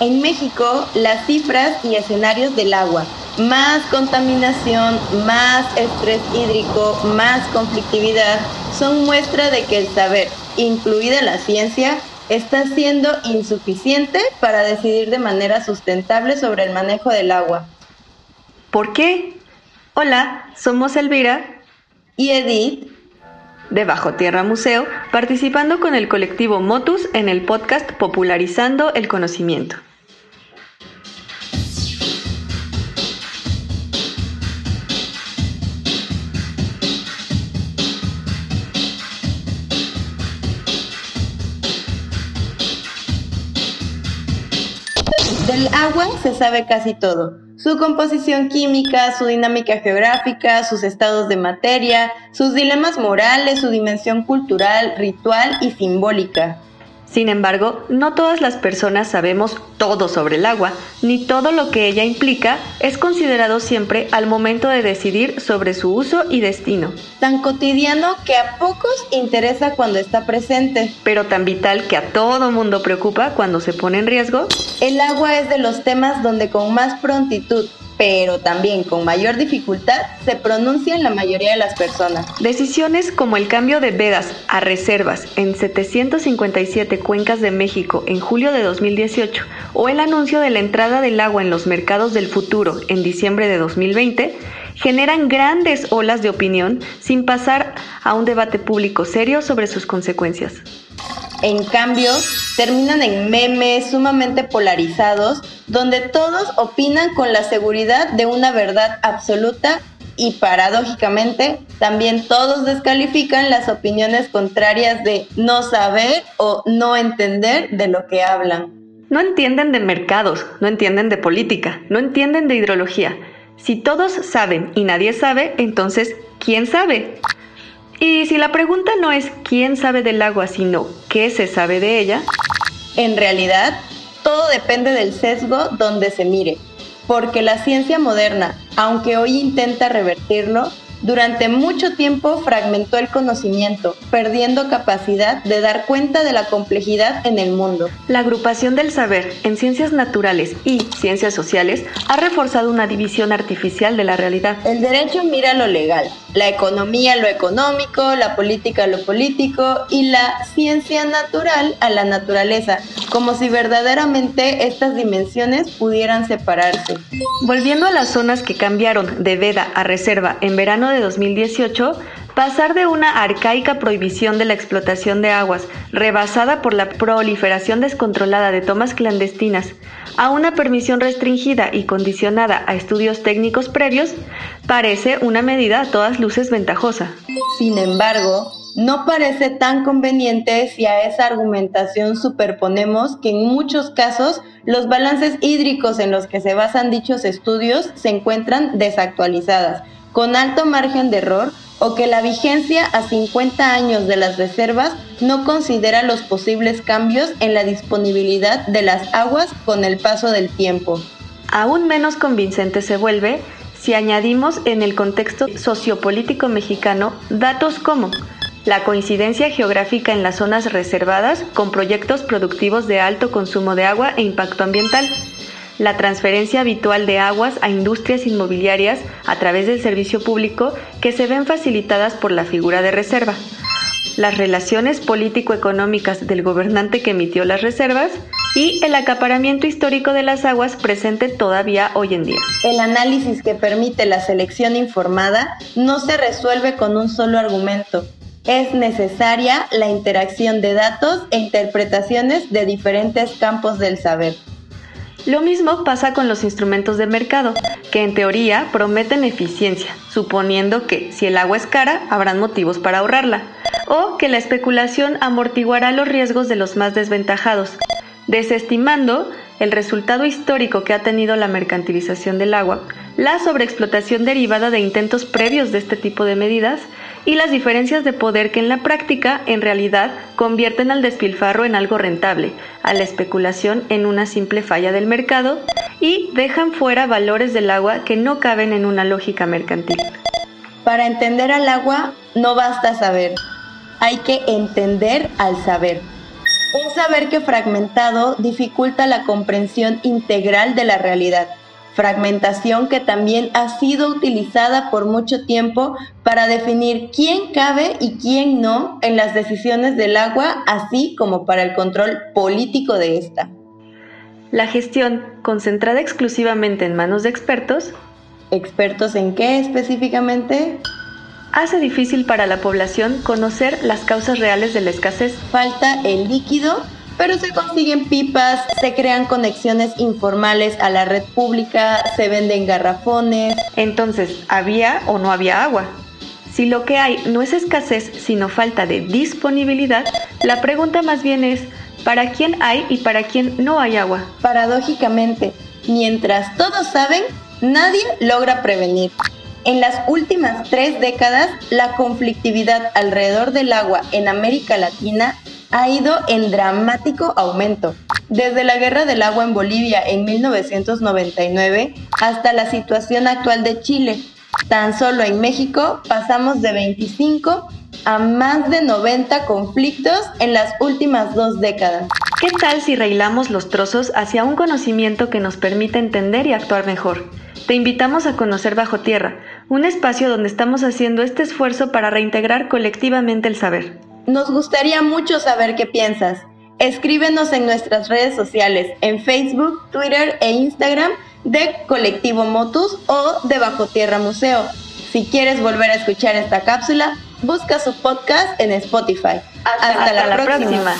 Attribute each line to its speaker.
Speaker 1: En México, las cifras y escenarios del agua, más contaminación, más estrés hídrico, más conflictividad, son muestra de que el saber, incluida la ciencia, está siendo insuficiente para decidir de manera sustentable sobre el manejo del agua.
Speaker 2: ¿Por qué? Hola, somos Elvira
Speaker 1: y Edith
Speaker 2: de Bajo Tierra Museo, participando con el colectivo Motus en el podcast Popularizando el Conocimiento.
Speaker 1: Del agua se sabe casi todo. Su composición química, su dinámica geográfica, sus estados de materia, sus dilemas morales, su dimensión cultural, ritual y simbólica.
Speaker 2: Sin embargo, no todas las personas sabemos todo sobre el agua, ni todo lo que ella implica es considerado siempre al momento de decidir sobre su uso y destino.
Speaker 1: Tan cotidiano que a pocos interesa cuando está presente.
Speaker 2: Pero tan vital que a todo mundo preocupa cuando se pone en riesgo.
Speaker 1: El agua es de los temas donde con más prontitud pero también con mayor dificultad se pronuncian la mayoría de las personas.
Speaker 2: Decisiones como el cambio de vedas a reservas en 757 cuencas de México en julio de 2018 o el anuncio de la entrada del agua en los mercados del futuro en diciembre de 2020 generan grandes olas de opinión sin pasar a un debate público serio sobre sus consecuencias.
Speaker 1: En cambio, terminan en memes sumamente polarizados, donde todos opinan con la seguridad de una verdad absoluta y paradójicamente también todos descalifican las opiniones contrarias de no saber o no entender de lo que hablan.
Speaker 2: No entienden de mercados, no entienden de política, no entienden de hidrología. Si todos saben y nadie sabe, entonces, ¿quién sabe? Y si la pregunta no es quién sabe del agua, sino qué se sabe de ella,
Speaker 1: en realidad todo depende del sesgo donde se mire, porque la ciencia moderna, aunque hoy intenta revertirlo, durante mucho tiempo fragmentó el conocimiento, perdiendo capacidad de dar cuenta de la complejidad en el mundo.
Speaker 2: La agrupación del saber en ciencias naturales y ciencias sociales ha reforzado una división artificial de la realidad.
Speaker 1: El derecho mira lo legal, la economía lo económico, la política lo político y la ciencia natural a la naturaleza, como si verdaderamente estas dimensiones pudieran separarse.
Speaker 2: Volviendo a las zonas que cambiaron de veda a reserva en verano de 2018, pasar de una arcaica prohibición de la explotación de aguas, rebasada por la proliferación descontrolada de tomas clandestinas, a una permisión restringida y condicionada a estudios técnicos previos, parece una medida a todas luces ventajosa.
Speaker 1: Sin embargo, no parece tan conveniente si a esa argumentación superponemos que en muchos casos los balances hídricos en los que se basan dichos estudios se encuentran desactualizadas, con alto margen de error o que la vigencia a 50 años de las reservas no considera los posibles cambios en la disponibilidad de las aguas con el paso del tiempo.
Speaker 2: Aún menos convincente se vuelve si añadimos en el contexto sociopolítico mexicano datos como la coincidencia geográfica en las zonas reservadas con proyectos productivos de alto consumo de agua e impacto ambiental, la transferencia habitual de aguas a industrias inmobiliarias a través del servicio público que se ven facilitadas por la figura de reserva, las relaciones político-económicas del gobernante que emitió las reservas y el acaparamiento histórico de las aguas presente todavía hoy en día.
Speaker 1: El análisis que permite la selección informada no se resuelve con un solo argumento. Es necesaria la interacción de datos e interpretaciones de diferentes campos del saber.
Speaker 2: Lo mismo pasa con los instrumentos de mercado, que en teoría prometen eficiencia, suponiendo que si el agua es cara, habrán motivos para ahorrarla, o que la especulación amortiguará los riesgos de los más desventajados, desestimando el resultado histórico que ha tenido la mercantilización del agua, la sobreexplotación derivada de intentos previos de este tipo de medidas y las diferencias de poder que en la práctica en realidad convierten al despilfarro en algo rentable, a la especulación en una simple falla del mercado y dejan fuera valores del agua que no caben en una lógica mercantil.
Speaker 1: Para entender al agua no basta saber, hay que entender al saber. Un saber que fragmentado dificulta la comprensión integral de la realidad fragmentación que también ha sido utilizada por mucho tiempo para definir quién cabe y quién no en las decisiones del agua, así como para el control político de esta.
Speaker 2: La gestión, concentrada exclusivamente en manos de expertos,
Speaker 1: ¿expertos en qué específicamente?
Speaker 2: Hace difícil para la población conocer las causas reales de la escasez.
Speaker 1: Falta el líquido pero se consiguen pipas, se crean conexiones informales a la red pública, se venden garrafones.
Speaker 2: Entonces, ¿había o no había agua? Si lo que hay no es escasez, sino falta de disponibilidad, la pregunta más bien es, ¿para quién hay y para quién no hay agua?
Speaker 1: Paradójicamente, mientras todos saben, nadie logra prevenir. En las últimas tres décadas, la conflictividad alrededor del agua en América Latina ha ido en dramático aumento. Desde la guerra del agua en Bolivia en 1999 hasta la situación actual de Chile. Tan solo en México pasamos de 25 a más de 90 conflictos en las últimas dos décadas.
Speaker 2: ¿Qué tal si reilamos los trozos hacia un conocimiento que nos permita entender y actuar mejor? Te invitamos a conocer Bajo Tierra, un espacio donde estamos haciendo este esfuerzo para reintegrar colectivamente el saber.
Speaker 1: Nos gustaría mucho saber qué piensas. Escríbenos en nuestras redes sociales, en Facebook, Twitter e Instagram de Colectivo Motus o de Bajo Tierra Museo. Si quieres volver a escuchar esta cápsula, busca su podcast en Spotify.
Speaker 2: Hasta, la, próxima.